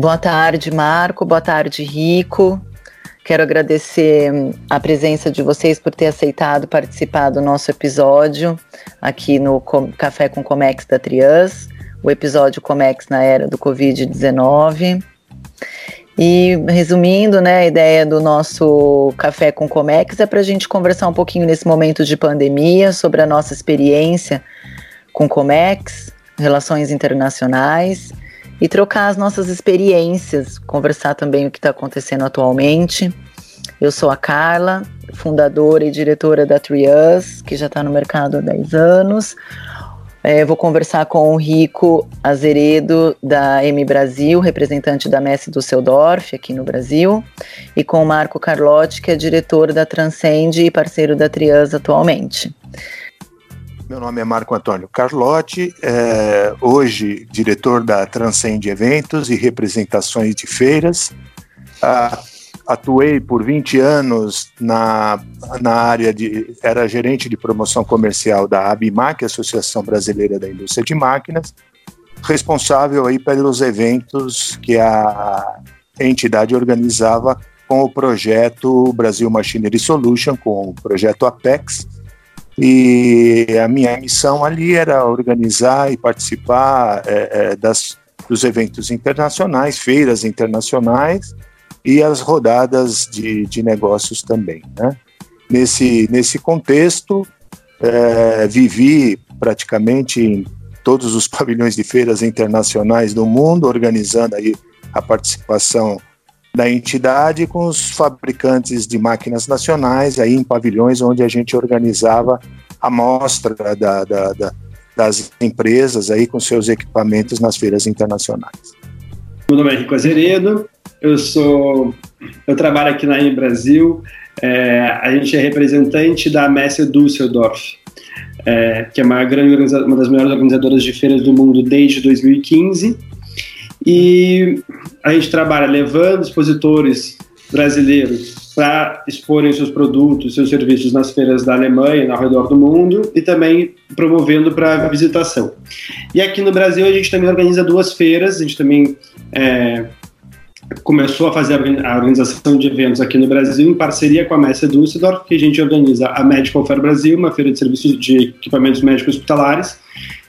Boa tarde, Marco. Boa tarde, Rico. Quero agradecer hum, a presença de vocês por ter aceitado participar do nosso episódio aqui no Café com Comex da Trias, o episódio Comex na era do Covid-19. E resumindo, né, a ideia do nosso Café com Comex é para a gente conversar um pouquinho nesse momento de pandemia sobre a nossa experiência com Comex, relações internacionais e trocar as nossas experiências, conversar também o que está acontecendo atualmente. Eu sou a Carla, fundadora e diretora da Trias, que já está no mercado há 10 anos. É, vou conversar com o Rico Azeredo, da M Brasil, representante da Messi Düsseldorf, aqui no Brasil, e com o Marco Carlotti, que é diretor da Transcende e parceiro da Trias atualmente. Meu nome é Marco Antônio Carlotti, é, hoje diretor da Transcende Eventos e representações de feiras. Ah, atuei por 20 anos na, na área de. Era gerente de promoção comercial da ABIMAC, Associação Brasileira da Indústria de Máquinas, responsável aí pelos eventos que a entidade organizava com o projeto Brasil Machinery Solution, com o projeto Apex e a minha missão ali era organizar e participar é, é, das, dos eventos internacionais, feiras internacionais e as rodadas de, de negócios também. Né? Nesse, nesse contexto, é, vivi praticamente em todos os pavilhões de feiras internacionais do mundo, organizando aí a participação da entidade com os fabricantes de máquinas nacionais, aí em pavilhões onde a gente organizava a mostra da, da, da, das empresas aí com seus equipamentos nas feiras internacionais. Meu nome é Rico Azeredo, eu sou, eu trabalho aqui na IM Brasil, é, a gente é representante da Messe Düsseldorf, é, que é uma, grande, uma das maiores organizadoras de feiras do mundo desde 2015 e a gente trabalha levando expositores brasileiros para exporem seus produtos, seus serviços nas feiras da Alemanha e ao redor do mundo e também promovendo para visitação. E aqui no Brasil a gente também organiza duas feiras, a gente também é, começou a fazer a organização de eventos aqui no Brasil em parceria com a Messia Düsseldorf, que a gente organiza a Medical Fair Brasil, uma feira de serviços de equipamentos médicos hospitalares,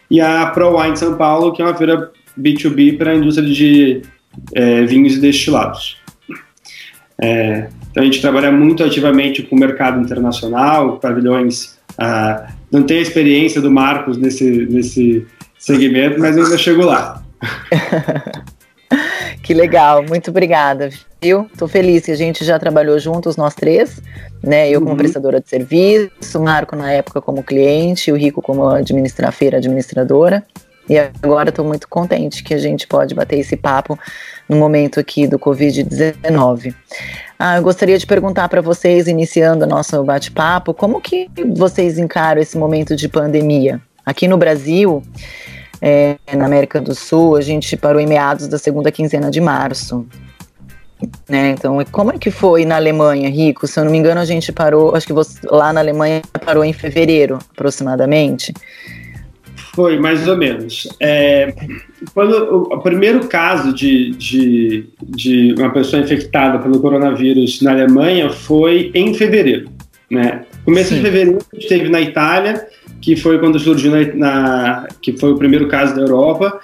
e a ProWine São Paulo, que é uma feira B2B para a indústria de é, vinhos e destilados. É, então a gente trabalha muito ativamente com o mercado internacional, pavilhões. Ah, não tenho a experiência do Marcos nesse, nesse segmento, mas ainda chego lá. que legal, muito obrigada. Viu? Tô feliz que a gente já trabalhou juntos, nós três, né? Eu como uhum. prestadora de serviço, o Marco na época como cliente, o Rico como administra feira administradora. E agora estou muito contente que a gente pode bater esse papo no momento aqui do Covid-19. Ah, eu gostaria de perguntar para vocês, iniciando o nosso bate-papo, como que vocês encaram esse momento de pandemia? Aqui no Brasil, é, na América do Sul, a gente parou em meados da segunda quinzena de março. Né? Então, como é que foi na Alemanha, Rico? Se eu não me engano, a gente parou, acho que você, lá na Alemanha parou em fevereiro, aproximadamente. Foi, mais ou menos. É, quando o, primeiro caso de, de, de uma pessoa infectada pelo coronavírus na Alemanha foi em fevereiro. Né? Começo Sim. de fevereiro a gente teve na Itália, que foi quando surgiu na, na que foi o primeiro caso da Europa.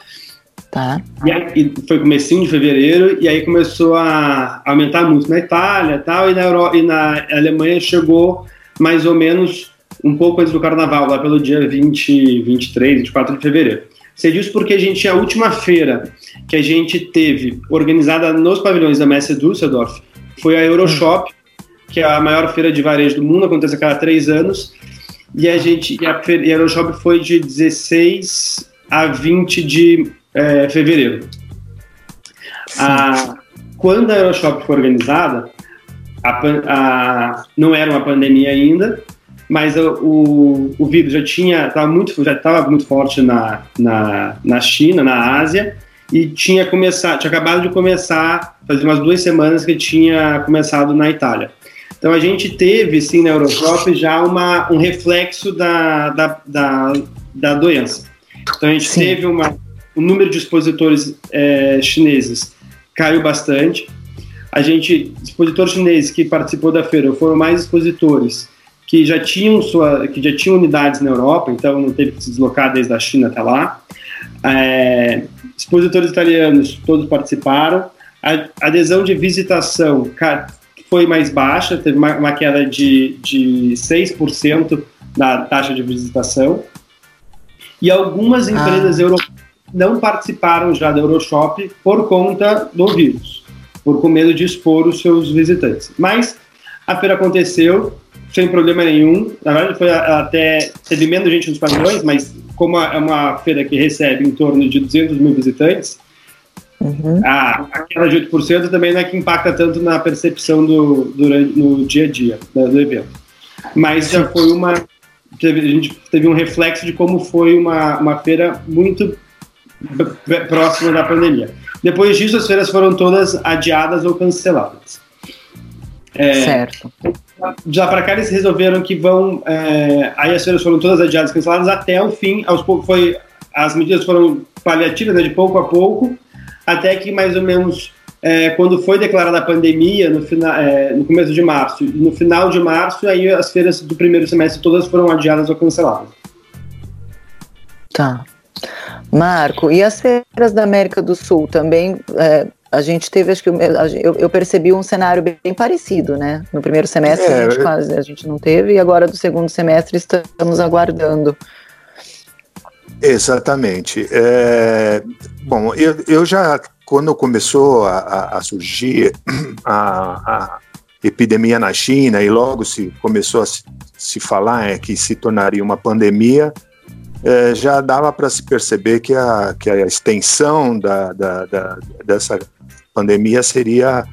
Tá. E, aí, foi comecinho de fevereiro e aí começou a aumentar muito na Itália, tal, e na e na Alemanha chegou mais ou menos um pouco antes do carnaval, lá pelo dia 20, 23, 24 de fevereiro. Sei disso porque a gente, a última feira que a gente teve organizada nos pavilhões da Messe Düsseldorf foi a Euroshop, que é a maior feira de varejo do mundo, acontece a cada três anos. E a gente, e a, feira, e a Euroshop foi de 16 a 20 de é, fevereiro. A, quando a Euroshop foi organizada, a, a, não era uma pandemia ainda, mas o, o vírus já tinha estava muito já estava muito forte na, na, na China, na Ásia e tinha começado, tinha acabado de começar, fazia umas duas semanas que tinha começado na Itália. Então a gente teve, sim, na Euroshop já uma, um reflexo da, da, da, da doença. Então a gente sim. teve uma, um número de expositores é, chineses caiu bastante. A gente, expositor chinês que participou da feira, foram mais expositores que já tinham sua, que já tinham unidades na Europa, então não teve que se deslocar desde a China até lá. É, expositores italianos todos participaram. A adesão de visitação foi mais baixa, teve uma, uma queda de, de 6% da taxa de visitação. E algumas ah. empresas ah. europeias não participaram já da Euroshop por conta do vírus, por com medo de expor os seus visitantes. Mas a feira aconteceu sem problema nenhum. Na verdade, foi até teve menos gente nos pavilhões, mas como é uma feira que recebe em torno de 200 mil visitantes, Uhum. A, aquela de 8% também não é que impacta tanto na percepção do, durante, no dia a dia do, do evento. Mas já foi uma. Teve, a gente teve um reflexo de como foi uma, uma feira muito próxima da pandemia. Depois disso, as feiras foram todas adiadas ou canceladas. É, certo. Já para cá eles resolveram que vão. É, aí as feiras foram todas adiadas, canceladas até o fim. Aos foi as medidas foram paliativas, né, de pouco a pouco até que mais ou menos é, quando foi declarada a pandemia, no, final, é, no começo de março, no final de março, aí as feiras do primeiro semestre todas foram adiadas ou canceladas. Tá. Marco, e as feiras da América do Sul também? É, a gente teve, acho que eu, eu, percebi um cenário bem parecido, né? No primeiro semestre a, gente é, quase, a gente não teve, e agora do segundo semestre estamos aguardando. Exatamente. É, bom, eu, eu já, quando começou a, a surgir a, a, epidemia na China e logo se começou a se, se falar é, que se tornaria uma pandemia, é, já dava para se perceber que a, que a extensão da, da, da, dessa pandemia seria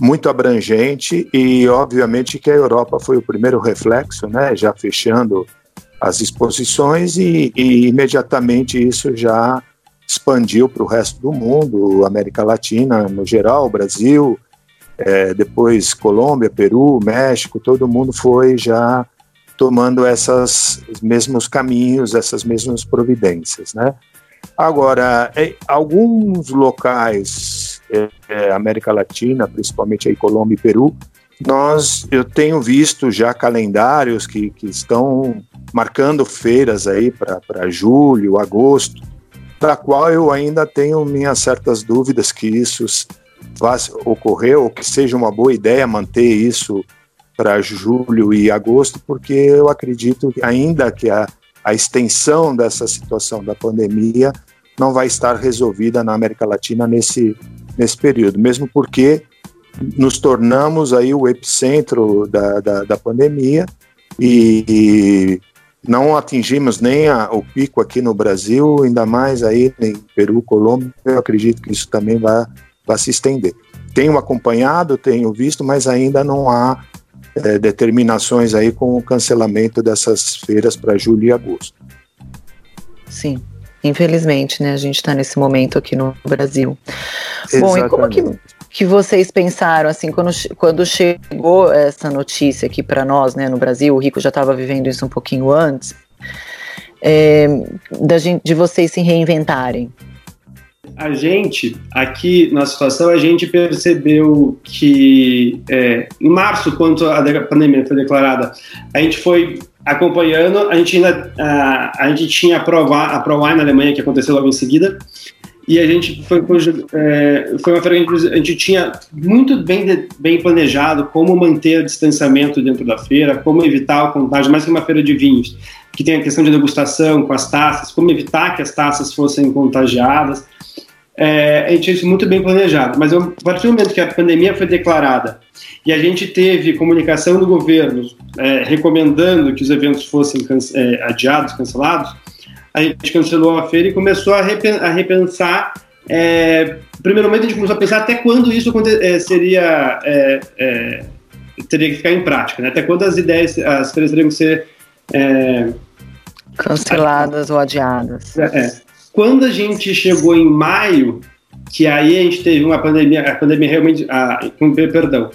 muito abrangente e, obviamente, que a Europa foi o primeiro reflexo, né, já fechando as exposições e, e imediatamente isso já expandiu para o resto do mundo, América Latina no geral, Brasil, é, depois Colômbia, Peru, México, todo mundo foi já tomando esses mesmos caminhos, essas mesmas providências, né? Agora, em alguns locais, é, América Latina, principalmente aí Colômbia e Peru, nós, eu tenho visto já calendários que, que estão marcando feiras aí para julho, agosto, da qual eu ainda tenho minhas certas dúvidas que isso vá ocorrer ou que seja uma boa ideia manter isso para julho e agosto, porque eu acredito que ainda que a, a extensão dessa situação da pandemia não vai estar resolvida na América Latina nesse, nesse período, mesmo porque nos tornamos aí o epicentro da, da, da pandemia e, e, não atingimos nem a, o pico aqui no Brasil, ainda mais aí em Peru, Colômbia, eu acredito que isso também vai, vai se estender. Tenho acompanhado, tenho visto, mas ainda não há é, determinações aí com o cancelamento dessas feiras para julho e agosto. Sim, infelizmente, né? A gente está nesse momento aqui no Brasil. Exatamente. Bom, e como que que vocês pensaram assim quando, quando chegou essa notícia aqui para nós, né, no Brasil? O Rico já estava vivendo isso um pouquinho antes. É, da gente, de vocês se reinventarem. A gente, aqui na situação, a gente percebeu que é, em março, quando a pandemia foi declarada, a gente foi acompanhando, a gente ainda a, a gente tinha a Prova, a ProWine na Alemanha, que aconteceu logo em seguida, e a gente foi, é, foi uma feira que a gente tinha muito bem, bem planejado como manter o distanciamento dentro da feira, como evitar o contágio, mais que uma feira de vinhos, que tem a questão de degustação com as taças, como evitar que as taças fossem contagiadas. É, a gente tinha isso muito bem planejado, mas a partir do momento que a pandemia foi declarada e a gente teve comunicação do governo é, recomendando que os eventos fossem é, adiados, cancelados, a gente cancelou a feira e começou a, repensar. É, primeiro momento a gente começou a pensar até quando isso é, seria é, teria que ficar em prática, né? até quando as ideias, as feiras teriam que ser canceladas ou adiadas. É, quando a gente chegou em maio, que aí a gente teve uma pandemia, a pandemia realmente, a, perdão,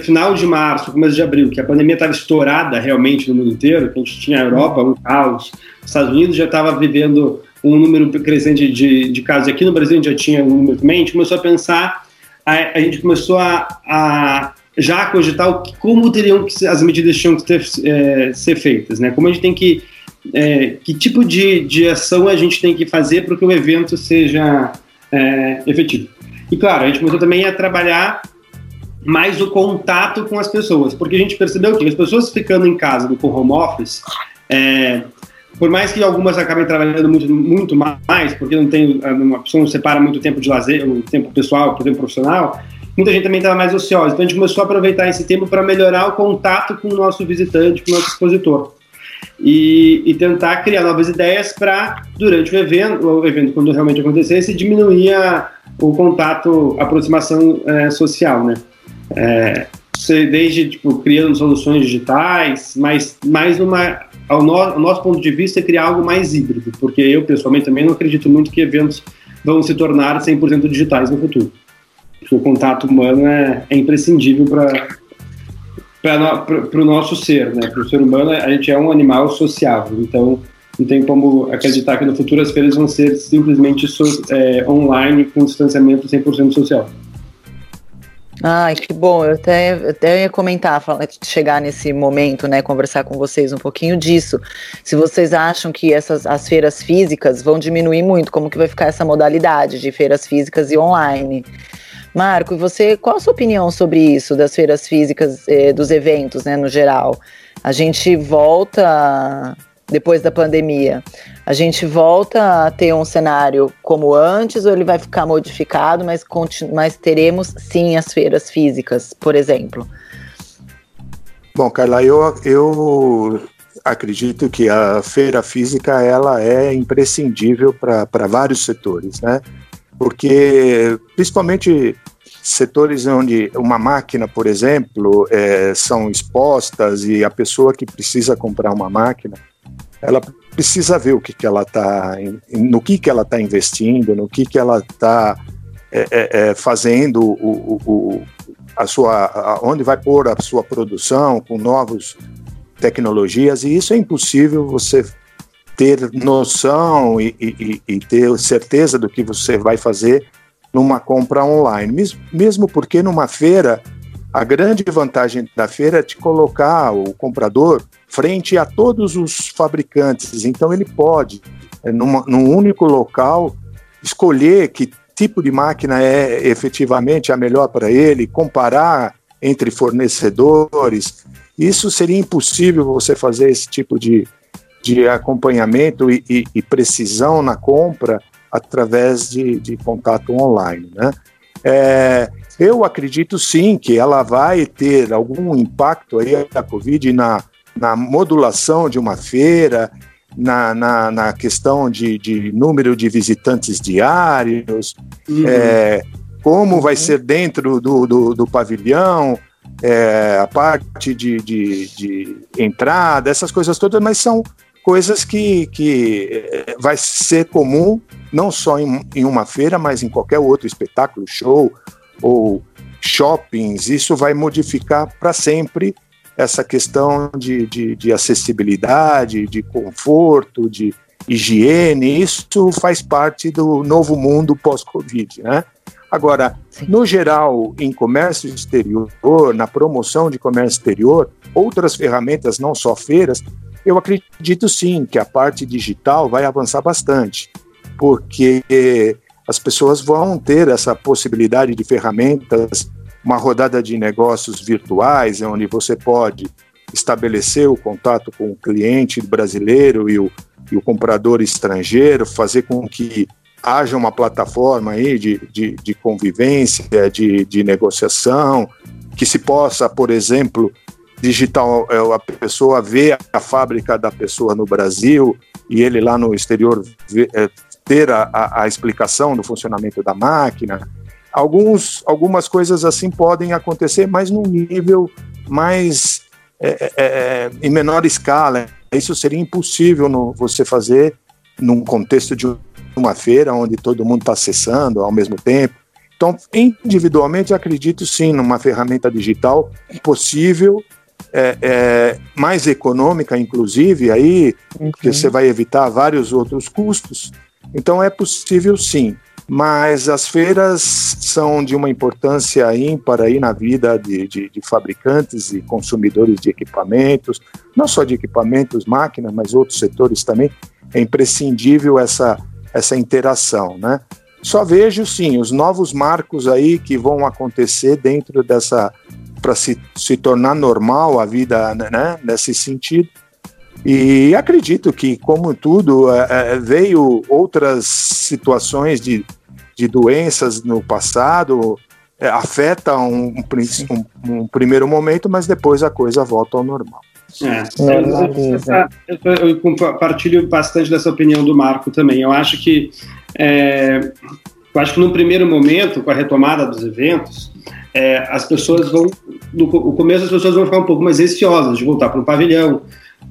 final de março, começo de abril, que a pandemia estava estourada realmente no mundo inteiro, que a gente tinha a Europa, um caos, os Estados Unidos já estava vivendo um número crescente de, de casos, aqui no Brasil a gente já tinha um número também, a gente começou a pensar a, a gente começou a, a já cogitar como teriam que as medidas tinham que ter, é, ser feitas, né? Como a gente tem que é, que tipo de, de ação a gente tem que fazer para que o evento seja é, efetivo. E claro, a gente começou também a trabalhar mais o contato com as pessoas, porque a gente percebeu que as pessoas ficando em casa com home office, é, por mais que algumas acabem trabalhando muito, muito mais, porque não tem uma pessoa não separa muito tempo de lazer, o tempo pessoal, o tempo profissional, muita gente também estava mais ociosa. Então a gente começou a aproveitar esse tempo para melhorar o contato com o nosso visitante, com o nosso expositor e, e tentar criar novas ideias para, durante o evento, o evento quando realmente acontecesse, diminuir a, o contato, a aproximação é, social, né? É, desde tipo, criando soluções digitais, mas mais numa ao, no, ao nosso ponto de vista é criar algo mais híbrido, porque eu pessoalmente também não acredito muito que eventos vão se tornar 100% digitais no futuro. O contato humano é, é imprescindível para para o nosso ser, né? Para o ser humano, a gente é um animal sociável, então não tem como acreditar que no futuro as feiras vão ser simplesmente so, é, online com distanciamento 100% social. Ai, que bom. Eu até, até ia comentar, chegar nesse momento, né, conversar com vocês um pouquinho disso. Se vocês acham que essas as feiras físicas vão diminuir muito, como que vai ficar essa modalidade de feiras físicas e online? Marco, você, qual a sua opinião sobre isso, das feiras físicas, eh, dos eventos, né, no geral? A gente volta, depois da pandemia, a gente volta a ter um cenário como antes ou ele vai ficar modificado, mas, mas teremos sim as feiras físicas, por exemplo? Bom, Carla, eu, eu acredito que a feira física ela é imprescindível para vários setores, né? Porque principalmente setores onde uma máquina, por exemplo, é, são expostas e a pessoa que precisa comprar uma máquina, ela precisa ver o que, que ela está, no que, que ela está investindo, no que, que ela está é, é, é, fazendo o, o, a sua, a, onde vai pôr a sua produção com novas tecnologias. E isso é impossível você ter noção e, e, e, ter certeza do que você vai fazer numa compra online. Mesmo, porque numa feira, a grande vantagem da feira é te colocar o comprador frente a todos os fabricantes. Então ele pode, é, numa, num único local, escolher que tipo de máquina é efetivamente a melhor para ele, comparar entre fornecedores. Isso seria impossível você fazer esse tipo de, de acompanhamento e, e, e precisão na compra através de, de contato online. Né? É, eu acredito sim que ela vai ter algum impacto aí da Covid na, na modulação de uma feira, na, na, na questão de, de, número de visitantes diários, uhum. é, como vai uhum. ser dentro do, do, do pavilhão, é, a parte de, de, de, entrada, essas coisas todas, mas são coisas que, que eh, vai ser comum não só em, em uma feira, mas em qualquer outro espetáculo, show ou shoppings. Isso vai modificar para sempre essa questão de, de, de, acessibilidade, de conforto, de higiene. Isso faz parte do novo mundo pós-Covid, né? Agora, no geral, em comércio exterior, na promoção de comércio exterior, outras ferramentas, não só feiras, eu acredito sim que a parte digital vai avançar bastante, porque as pessoas vão ter essa possibilidade de ferramentas, uma rodada de negócios virtuais, onde você pode estabelecer o contato com o cliente brasileiro e o, e o comprador estrangeiro, fazer com que haja uma plataforma aí de, de, de convivência, de, de negociação, que se possa, por exemplo, digital, é, a pessoa vê a fábrica da pessoa no Brasil e ele lá no exterior vê, é, ter a, a, a, explicação do funcionamento da máquina. Alguns, algumas coisas assim podem acontecer, mas num nível mais é, é, é em menor escala. Isso seria impossível no, você fazer num contexto de uma feira onde todo mundo está acessando ao mesmo tempo. Então, individualmente, acredito sim numa ferramenta digital possível é, é, mais econômica, inclusive, aí, uhum. porque você vai evitar vários outros custos. Então é possível sim. mas as feiras são de uma importância ímpar aí na vida de, de, de, fabricantes e consumidores de equipamentos, não só de equipamentos, máquinas, mas outros setores também. É imprescindível essa, essa interação, né? Só vejo, sim, os novos marcos aí que vão acontecer dentro dessa, para se, se tornar normal a vida, né, nesse sentido. E acredito que, como tudo, é, é veio outras situações de de doenças no passado é, afeta um, um, um, primeiro momento, mas depois a coisa volta ao normal. É, eu, eu, eu, compartilho bastante dessa opinião do Marco também. Eu acho que é, eu acho que no primeiro momento, com a retomada dos eventos, é, as pessoas vão no começo as pessoas vão ficar um pouco mais receosas de voltar para o pavilhão,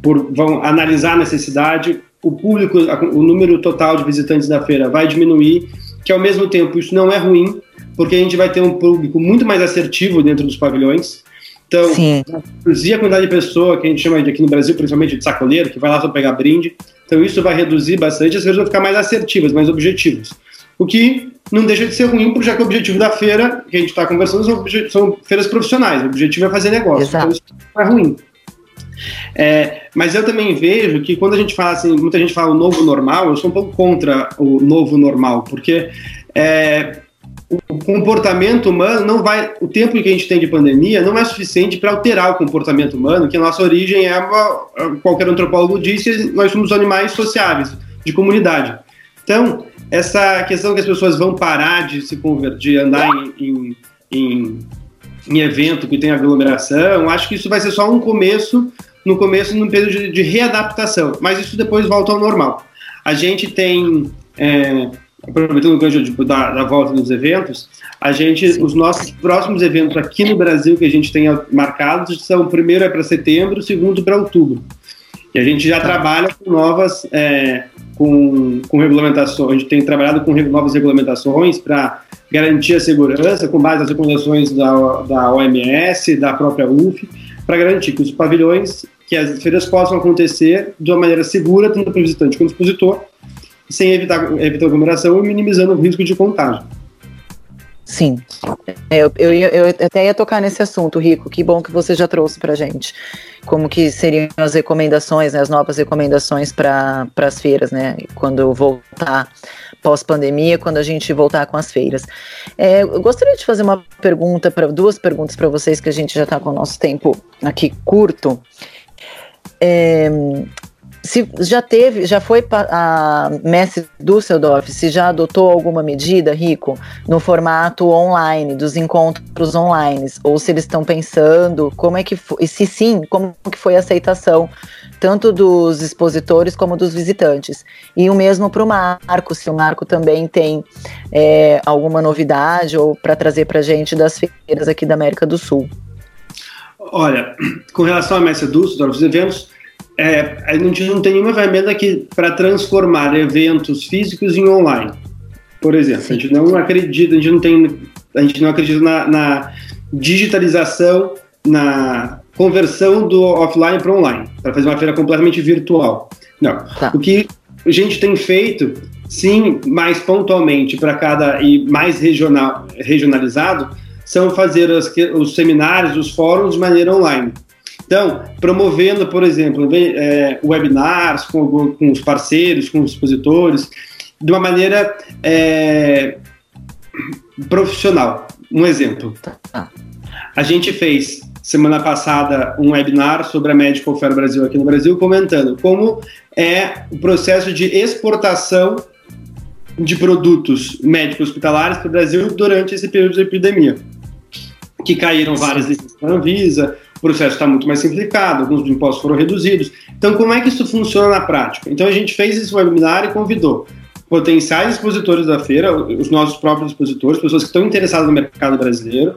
por, vão analisar a necessidade, o público, o número total de visitantes da feira vai diminuir que ao mesmo tempo isso não é ruim, porque a gente vai ter um público muito mais assertivo dentro dos pavilhões. Então, reduzir a quantidade de pessoa que a gente chama de aqui no Brasil, principalmente de sacoleiro, que vai lá só pegar brinde. Então, isso vai reduzir bastante, as feiras vão ficar mais assertivas, mais objetivas. O que não deixa de ser ruim, porque já que o objetivo da feira, que a gente está conversando, são, são, feiras profissionais. O objetivo é fazer negócio. Exato. Então, isso não é ruim. É, mas eu também vejo que quando a gente fala assim, muita gente fala o novo normal, eu sou um pouco contra o novo normal, porque é, o comportamento humano não vai, o tempo que a gente tem de pandemia não é suficiente para alterar o comportamento humano, que a nossa origem é, uma, qualquer antropólogo disse, nós somos animais sociáveis, de comunidade. Então, essa questão que as pessoas vão parar de se converter, andar em, em, em, em evento que tem aglomeração, acho que isso vai ser só um começo no começo num período de, de, readaptação, mas isso depois volta ao normal. A gente tem, é, aproveitando o gancho tipo, da, da, volta dos eventos, a gente, os nossos próximos eventos aqui no Brasil que a gente tem marcados são, o primeiro é para setembro, o segundo para outubro. E a gente já tá. trabalha com novas, é, com, com regulamentações, tem trabalhado com novas regulamentações para garantir a segurança, com base nas recomendações da, da OMS, da própria UF, para garantir que os pavilhões que as feiras possam acontecer de uma maneira segura, tanto para o visitante quanto para o expositor, sem evitar, evitar aglomeração e minimizando o risco de contágio. Sim, é, eu, eu, eu, até ia tocar nesse assunto, Rico. Que bom que você já trouxe para gente como que seriam as recomendações, né, as novas recomendações para as feiras, né? Quando voltar pós-pandemia, quando a gente voltar com as feiras. É, eu gostaria de fazer uma pergunta para duas perguntas para vocês que a gente já está com o nosso tempo aqui curto. É, se já teve, já foi a Messi Düsseldorf, se já adotou alguma medida, Rico, no formato online, dos encontros online, ou se eles estão pensando, como é que foi, e se sim, como que foi a aceitação, tanto dos expositores como dos visitantes. E o mesmo para o Marco, se o Marco também tem é, alguma novidade ou para trazer para a gente das feiras aqui da América do Sul. Olha, com relação à Messi Düsseldorf, os eventos é, a gente não tem nenhuma ferramenta que para transformar eventos físicos em online. Por exemplo, Sim. a gente não acredita, a gente não tem, a gente não acredita na, na digitalização, na conversão do offline para online, para fazer uma feira completamente virtual. Não. Tá. O que a gente tem feito, sim, mais pontualmente para cada e mais regional, regionalizado, são fazer as, os seminários, os fóruns de maneira online. Então, promovendo, por exemplo, é, webinars com, com, os parceiros, com os expositores, de uma maneira é, profissional. Um exemplo. Tá. A gente fez semana passada um webinar sobre a Medical Fair Brasil aqui no Brasil, comentando como é o processo de exportação de produtos médicos hospitalares para o Brasil durante esse período de epidemia. Que caíram várias licenças da Anvisa, o processo está muito mais simplificado, alguns dos impostos foram reduzidos. Então, como é que isso funciona na prática? Então, a gente fez esse webinar e convidou potenciais expositores da feira, os nossos próprios expositores, pessoas que estão interessadas no mercado brasileiro,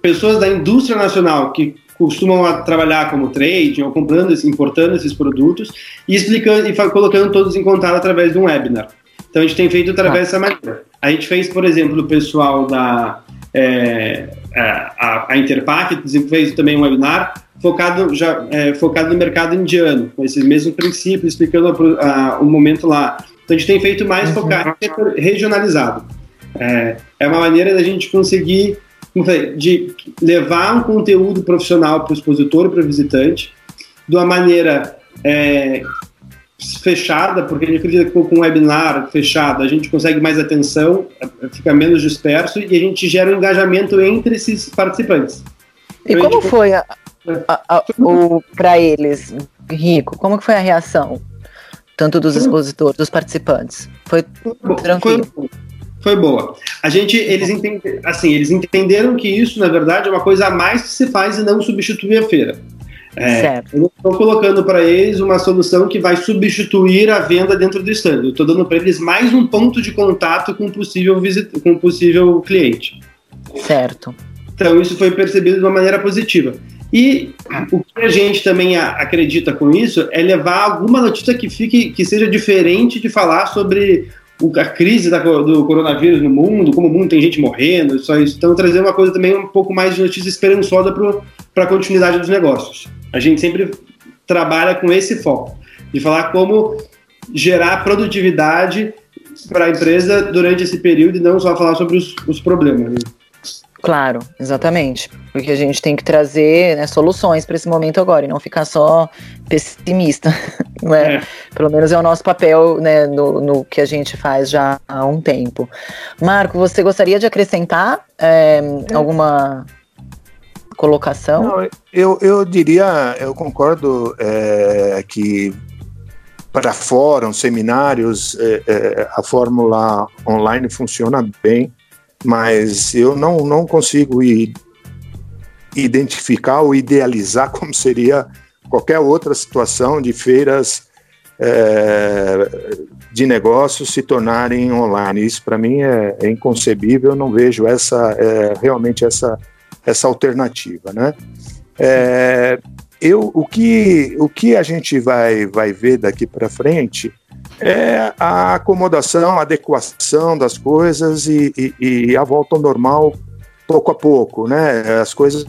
pessoas da indústria nacional que costumam trabalhar como trading ou comprando, importando esses produtos e explicando e colocando todos em contato através de um webinar. Então a gente tem feito através dessa maneira. A gente fez, por exemplo, o pessoal da é, a, a Interpac fez também um webinar focado, já, é, focado no mercado indiano, com esse mesmo princípio, explicando a, a, o momento lá Então a gente tem feito mais uhum. focar regionalizado. É, é uma maneira da gente conseguir de levar um conteúdo profissional para o expositor e para o visitante de uma maneira é, fechada, porque a gente acredita que com um webinar fechado a gente consegue mais atenção, fica menos disperso e a gente gera um engajamento entre esses participantes. E então, como gente... foi para eles, Rico? Como que foi a reação? Tanto dos expositores, dos participantes? Foi tranquilo? Foi, foi boa. A gente, eles assim, eles entenderam que isso, na verdade, é uma coisa a mais que se faz e não substitui a feira. É, certo. Eu estou colocando para eles uma solução que vai substituir a venda dentro do stand. Eu estou dando para eles mais um ponto de contato com possível visit, com possível cliente. Certo. Então isso foi percebido de uma maneira positiva. E o que a gente também acredita com isso é levar alguma notícia que fique que seja diferente de falar sobre a crise da, do coronavírus no mundo, como o mundo tem gente morrendo, só isso. Então, trazer uma coisa também um pouco mais de notícia esperançosa para a continuidade dos negócios. A gente sempre trabalha com esse foco, de falar como gerar produtividade para a empresa durante esse período e não só falar sobre os, os problemas. Né? Claro, exatamente. Porque a gente tem que trazer né, soluções para esse momento agora e não ficar só pessimista. Não é? Pelo menos é o nosso papel né, no, no, que a gente faz já há um tempo. Marco, você gostaria de acrescentar é, é. alguma colocação? Não, eu, eu diria, eu concordo é, que para fóruns, seminários, é, é, a fórmula online funciona bem mas eu não, não consigo identificar ou idealizar como seria qualquer outra situação de feiras é, de negócios se tornarem online. Isso para mim é, é, inconcebível, eu não vejo essa é, realmente essa, essa alternativa. Né? É, eu, o, que, o que a gente vai, vai ver daqui para frente é a acomodação, a adequação das coisas e, e, e, a volta ao normal pouco a pouco, né? As coisas.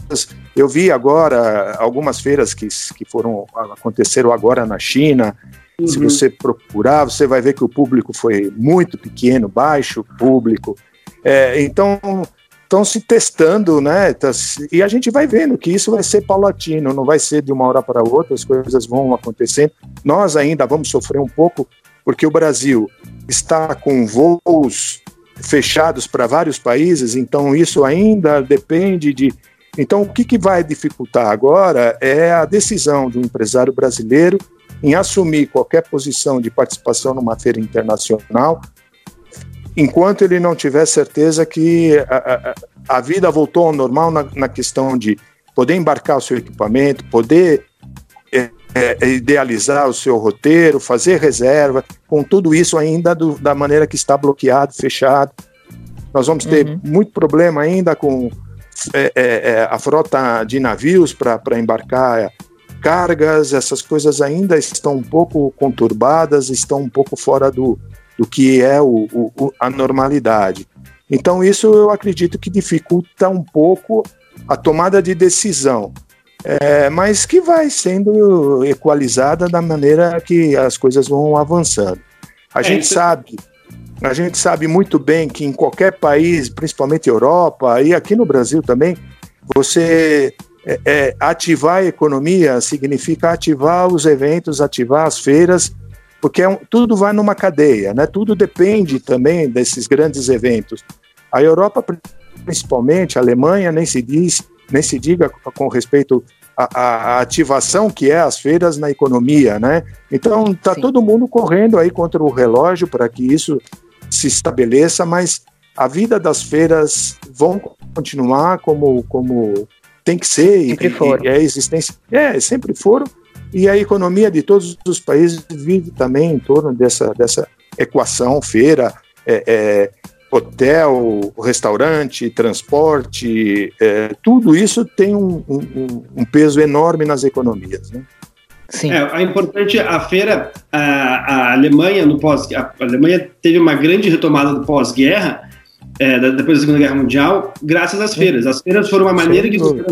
Eu vi agora algumas feiras que, que foram aconteceram agora na China. Uhum. Se você procurar, você vai ver que o público foi muito pequeno, baixo público. É, então estão se testando, né? Tá e a gente vai vendo que isso vai ser paulatino, não vai ser de uma hora para outra, as coisas vão acontecendo. Nós ainda vamos sofrer um pouco porque o Brasil está com voos fechados para vários países, então isso ainda depende de. Então, o que, que vai dificultar agora é a decisão do empresário brasileiro em assumir qualquer posição de participação numa feira internacional, enquanto ele não tiver certeza que a, a, a vida voltou ao normal na, na questão de poder embarcar o seu equipamento, poder é, é, idealizar o seu roteiro, fazer reserva, com tudo isso ainda do, da maneira que está bloqueado, fechado. Nós vamos ter uhum. muito problema ainda com é, é, é a frota de navios para embarcar cargas, essas coisas ainda estão um pouco conturbadas, estão um pouco fora do, do que é o, o, a normalidade. Então, isso eu acredito que dificulta um pouco a tomada de decisão é, mas que vai sendo equalizada da maneira que as coisas vão avançando. A é, gente isso... sabe, a gente sabe muito bem que em qualquer país, principalmente Europa e aqui no Brasil também, você é, é, ativar a economia significa ativar os eventos, ativar as feiras, porque é um, tudo vai numa cadeia, né? Tudo depende também desses grandes eventos. A Europa, principalmente, a Alemanha, nem se diz, nem se diga com respeito à, à ativação que é as feiras na economia, né? Então está todo mundo correndo aí contra o relógio para que isso se estabeleça, mas a vida das feiras vão continuar como, como tem que ser sempre e, foram. e a existência é sempre foram e a economia de todos os países vive também em torno dessa, dessa equação feira é, é, hotel, restaurante, transporte, é, tudo isso tem um, um, um, peso enorme nas economias. Né? Sim. É, é importante a feira, a, a Alemanha no pós, a Alemanha teve uma grande retomada do pós-guerra, é, depois da Segunda Guerra Mundial, graças às feiras. As feiras foram uma maneira que você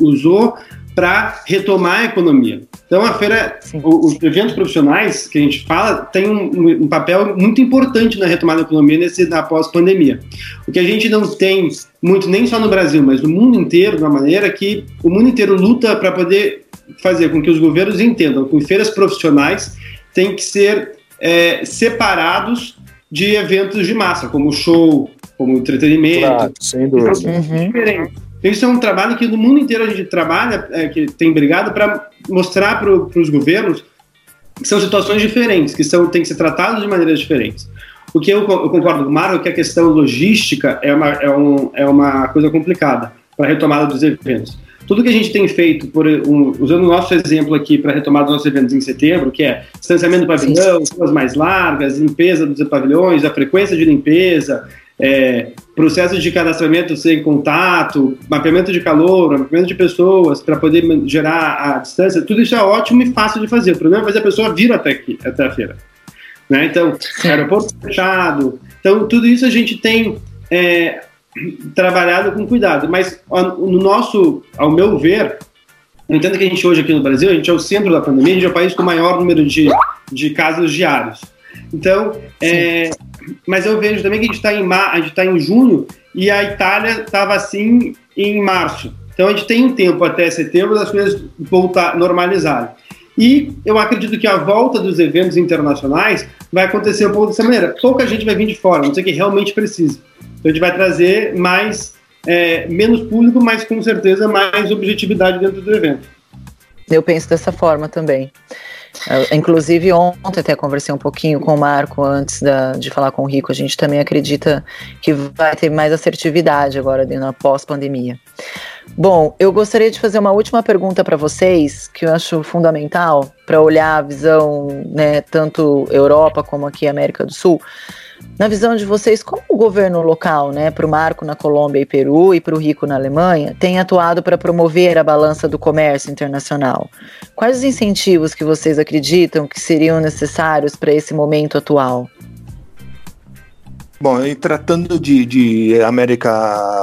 usou para retomar a economia. Então, a feira, os eventos profissionais que a gente fala, tem um, um, papel muito importante na retomada da economia nesse, na pós-pandemia. O que a gente não tem muito, nem só no Brasil, mas no mundo inteiro, de uma maneira que o mundo inteiro luta para poder fazer com que os governos entendam que feiras profissionais têm que ser é, separados de eventos de massa, como show, como entretenimento. Claro, sem dúvida. Uhum. Então, isso é um trabalho que no mundo inteiro a gente trabalha, é, que tem brigado para mostrar para os governos que são situações diferentes, que são, têm que ser tratadas de maneiras diferentes. O que eu, eu concordo com o Mário é que a questão logística é uma, é um, é uma coisa complicada para a retomada dos eventos. Tudo que a gente tem feito, por, um, usando o nosso exemplo aqui para a retomada dos nossos eventos em setembro, que é distanciamento do pavilhão, ruas mais largas, limpeza dos pavilhões, a frequência de limpeza, é, processos de cadastramento sem contato, mapeamento de calor, mapeamento de pessoas para poder gerar a distância, tudo isso é ótimo e fácil de fazer. O problema é fazer a pessoa vir até aqui, até a feira. Né? Então, aeroporto fechado. Então, tudo isso a gente tem é, trabalhado com cuidado. Mas no nosso, ao meu ver, entendo que a gente hoje aqui no Brasil, a gente é o centro da pandemia, a gente é o país com o maior número de, de casos diários. Então, é, mas eu vejo também que a gente está em, tá em junho e a Itália estava assim em março. Então a gente tem um tempo até setembro das coisas voltar normalizarem. E eu acredito que a volta dos eventos internacionais vai acontecer um pouco dessa maneira. Pouca gente vai vir de fora, não sei que realmente precisa. Então a gente vai trazer mais, é, menos público, mas com certeza mais objetividade dentro do evento. Eu penso dessa forma também. Inclusive, ontem até conversei um pouquinho com o Marco antes da, de falar com o Rico. A gente também acredita que vai ter mais assertividade agora na pós-pandemia. Bom, eu gostaria de fazer uma última pergunta para vocês, que eu acho fundamental para olhar a visão, né, tanto Europa como aqui América do Sul. Na visão de vocês, como o governo local, né, para o Marco na Colômbia e Peru e para o Rico na Alemanha, tem atuado para promover a balança do comércio internacional? Quais os incentivos que vocês acreditam que seriam necessários para esse momento atual? Bom, e tratando de, de, América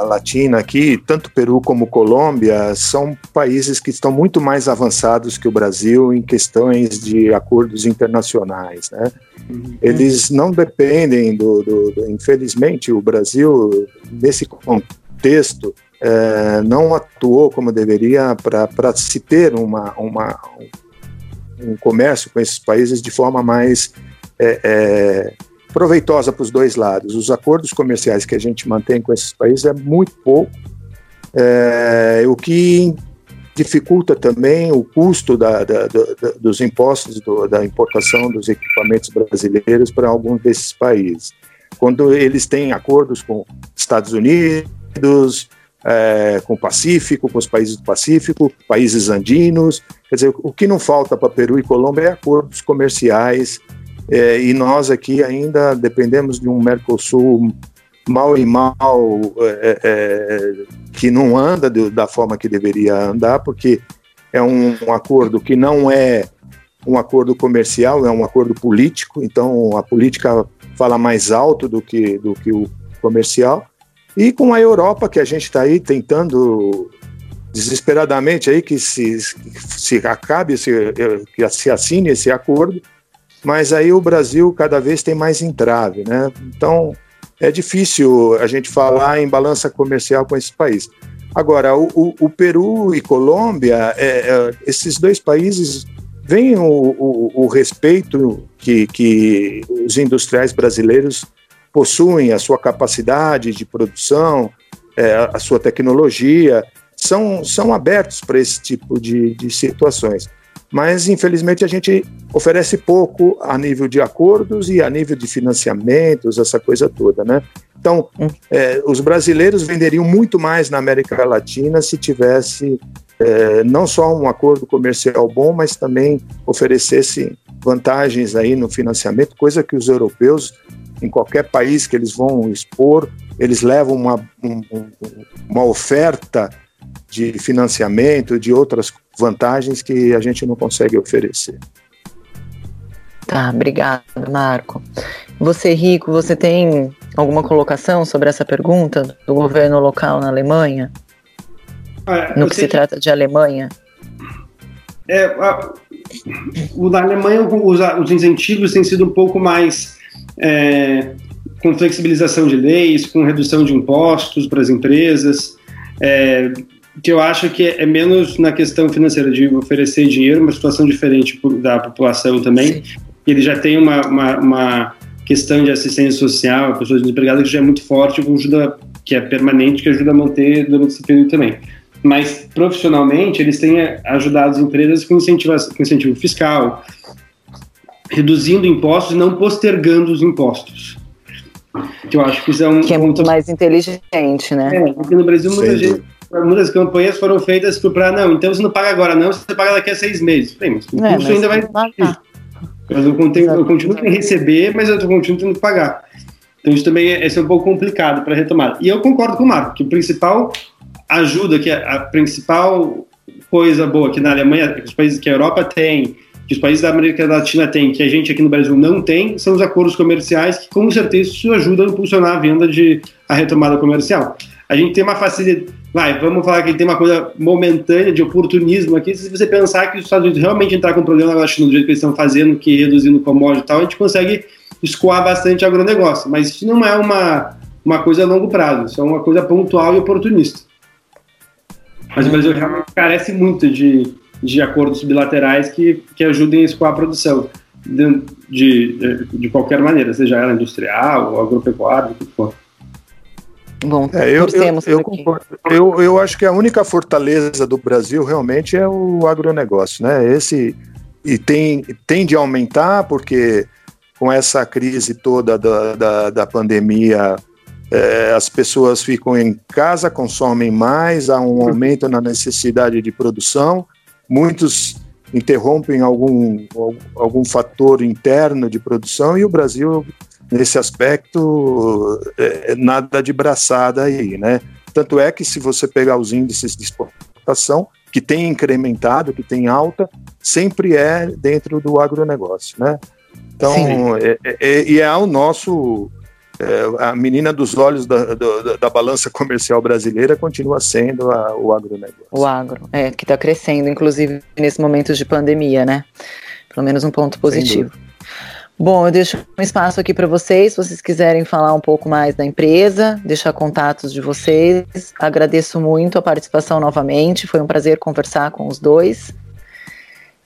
Latina aqui, tanto Peru como Colômbia são países que estão muito mais avançados que o Brasil em questões de acordos internacionais, né? Uhum. Eles não dependem do, do, do, Infelizmente, o Brasil, nesse contexto, é, não atuou como deveria para se ter uma, uma, um comércio com esses países de forma mais. É, é, proveitosa para os dois lados. Os acordos comerciais que a gente mantém com esses países é muito pouco, é, o que dificulta também o custo da, da, da, dos impostos do, da importação dos equipamentos brasileiros para alguns desses países. Quando eles têm acordos com Estados Unidos, é, com o Pacífico, com os países do Pacífico, países andinos, quer dizer, o que não falta para Peru e Colômbia é acordos comerciais é, e nós aqui ainda dependemos de um Mercosul mal e mal é, é, que não anda de, da forma que deveria andar, porque é um, um, acordo que não é um acordo comercial, é um acordo político, então a política fala mais alto do que, do que o comercial. E com a Europa, que a gente está aí tentando desesperadamente aí que se, se acabe, se, que se assine esse acordo, mas aí o Brasil cada vez tem mais entrave, né? Então é difícil a gente falar em balança comercial com esse país. Agora, o, o, o Peru e Colômbia, é, é, esses dois países veem o, o, o respeito que, que os industriais brasileiros possuem, a sua capacidade de produção, é, a sua tecnologia, são, são abertos para esse tipo de, de situações mas infelizmente a gente oferece pouco a nível de acordos e a nível de financiamentos, essa coisa toda, né? Então, hum. é, os brasileiros venderiam muito mais na América Latina se tivesse é, não só um acordo comercial bom, mas também oferecesse vantagens aí no financiamento, coisa que os europeus, em qualquer país que eles vão expor, eles levam uma, um, uma oferta de financiamento, de outras vantagens que a gente não consegue oferecer. Tá, obrigado, Marco. Você, Rico, você tem alguma colocação sobre essa pergunta do governo local na Alemanha? Ah, no que se que... trata de Alemanha? é, a, o, na Alemanha os, os, incentivos têm sido um pouco mais é, com flexibilização de leis, com redução de impostos para as empresas, é, que eu acho que é menos na questão financeira de oferecer dinheiro, uma situação diferente da população também. Sim. Ele já tem uma, uma, uma, questão de assistência social, pessoas desempregadas que já é muito forte, com ajuda que é permanente, que ajuda a manter durante esse período também. Mas profissionalmente eles têm ajudado as empresas com incentivo, com incentivo fiscal, reduzindo impostos e não postergando os impostos. Que eu acho que isso é um. Que é muito mais inteligente, né? É, porque no Brasil muita gente muitas campanhas foram feitas para não, então você não paga agora, não, você paga daqui a seis meses. Bem, mas o é, curso ainda vai. Mas eu, continuo, eu continuo sem receber, mas eu continuo tendo que pagar. Então isso também é, é um pouco complicado para retomar. E eu concordo com o Marco, que o principal ajuda, que a, a principal coisa boa que na Alemanha, que os países que a Europa tem, que os países da América Latina têm, que a gente aqui no Brasil não tem, são os acordos comerciais, que com certeza isso ajuda a impulsionar a venda de a retomada comercial. A gente tem uma facilidade, vai, vamos falar que tem uma coisa momentânea de oportunismo aqui, se você pensar que os Estados Unidos realmente entrar com problema na China do jeito que eles estão fazendo, que reduzindo commodity e tal, a gente consegue escoar bastante agronegócio, mas isso não é uma, uma coisa a longo prazo, isso é uma coisa pontual e oportunista. Mas o Brasil realmente carece muito de, de acordos bilaterais que, que ajudem a escoar a produção de, de, de qualquer maneira, seja ela industrial ou agropecuária, o que for. Bom, é, eu, eu, eu, eu, eu, acho que a única fortaleza do Brasil realmente é o agronegócio, né? Esse e tem tende a aumentar porque com essa crise toda da, da, da pandemia é, as pessoas ficam em casa, consomem mais, há um aumento na necessidade de produção, muitos interrompem algum, algum fator interno de produção e o Brasil, nesse aspecto, é, nada de braçada aí, né? Tanto é que se você pegar os índices de exportação, que tem incrementado, que tem alta, sempre é dentro do agronegócio, né? Então, é, é, é, e é o nosso é, a menina dos olhos da, da, da, balança comercial brasileira continua sendo a, o agronegócio. O agro, é, que está crescendo, inclusive nesse momento de pandemia, né? Pelo menos um ponto positivo. Bom, eu deixo um espaço aqui para vocês, se vocês quiserem falar um pouco mais da empresa, deixar contatos de vocês. Agradeço muito a participação novamente, foi um prazer conversar com os dois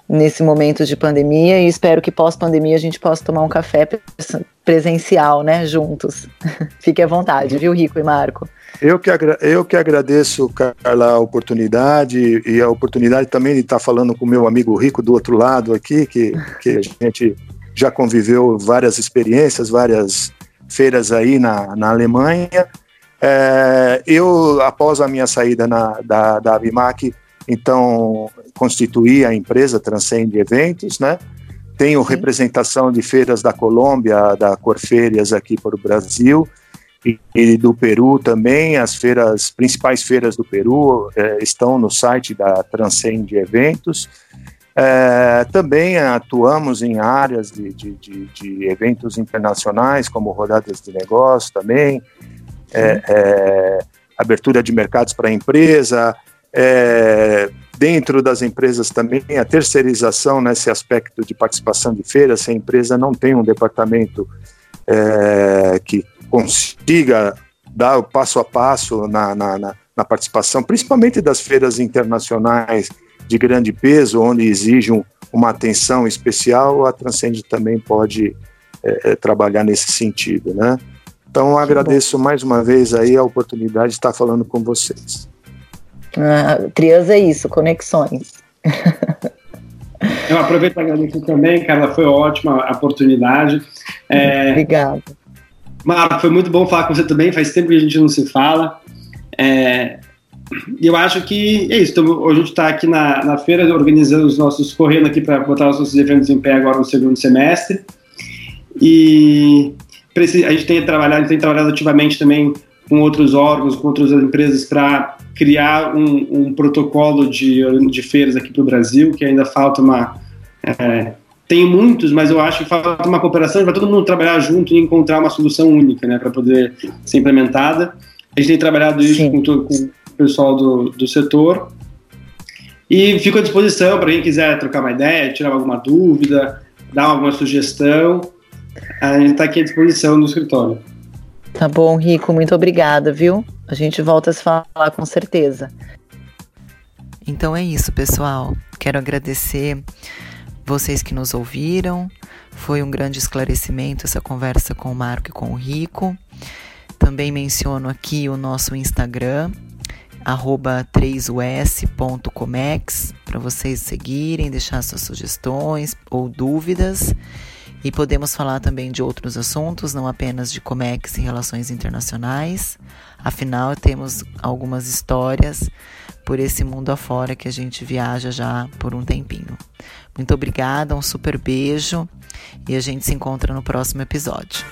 nesse momento de pandemia e espero que pós-pandemia a gente possa tomar um café presencial, né, juntos. Fique à vontade, viu, Rico e Marco? Eu que, eu que agradeço, Carla, a oportunidade e a oportunidade também de estar falando com o meu amigo Rico do outro lado aqui, que, que a gente já conviveu várias experiências, várias feiras aí na, na Alemanha. É, eu, após a minha saída na, da, da Abimac, então constituí a empresa Transcende Eventos, né? Tenho Sim. representação de feiras da Colômbia, da Corférias aqui para o Brasil e, e, do Peru também. As feiras, principais feiras do Peru é, estão no site da Transcende Eventos. É, também atuamos em áreas de, de, de, de, eventos internacionais, como rodadas de negócio também, é, é, abertura de mercados para a empresa, é, dentro das empresas também a terceirização nesse aspecto de participação de feiras, se a empresa não tem um departamento é, que consiga dar o passo a passo na, na, na, na, participação, principalmente das feiras internacionais de grande peso, onde exigem uma atenção especial, a Transcende também pode é, é trabalhar nesse sentido, né? Então, agradeço mais uma vez aí a oportunidade de estar falando com vocês. Uh, Trias é isso, conexões. Eu aproveito para agradecer também, Carla, foi ótima a oportunidade. É, Obrigada. Marco, foi muito bom falar com você também, faz tempo que a gente não se fala. É, eu acho que é isso. Então, a gente está aqui na, na feira organizando os nossos, correndo aqui para botar os nossos eventos em pé agora no segundo semestre. E a gente tem trabalhado, tem trabalhado ativamente também com outros órgãos, com outras empresas para criar um, um, protocolo de, de feiras aqui para o Brasil, que ainda falta uma. É, tem muitos, mas eu acho que falta uma cooperação para todo mundo trabalhar junto e encontrar uma solução única né, para poder ser implementada. A gente tem trabalhado isso com, com, pessoal do, do setor. E fico à disposição para quem quiser trocar uma ideia, tirar alguma dúvida, dar alguma sugestão. A gente está aqui à disposição no escritório. Tá bom, Rico, muito obrigada, viu? A gente volta a se falar com certeza. Então é isso, pessoal. Quero agradecer vocês que nos ouviram. Foi um grande esclarecimento essa conversa com o Marco e com o Rico. Também menciono aqui o nosso Instagram, arroba 3us.comex, para vocês seguirem, deixar suas sugestões ou dúvidas. E podemos falar também de outros assuntos, não apenas de Comex e relações internacionais. Afinal, temos algumas histórias por esse mundo afora que a gente viaja já por um tempinho. Muito obrigada, um super beijo e a gente se encontra no próximo episódio.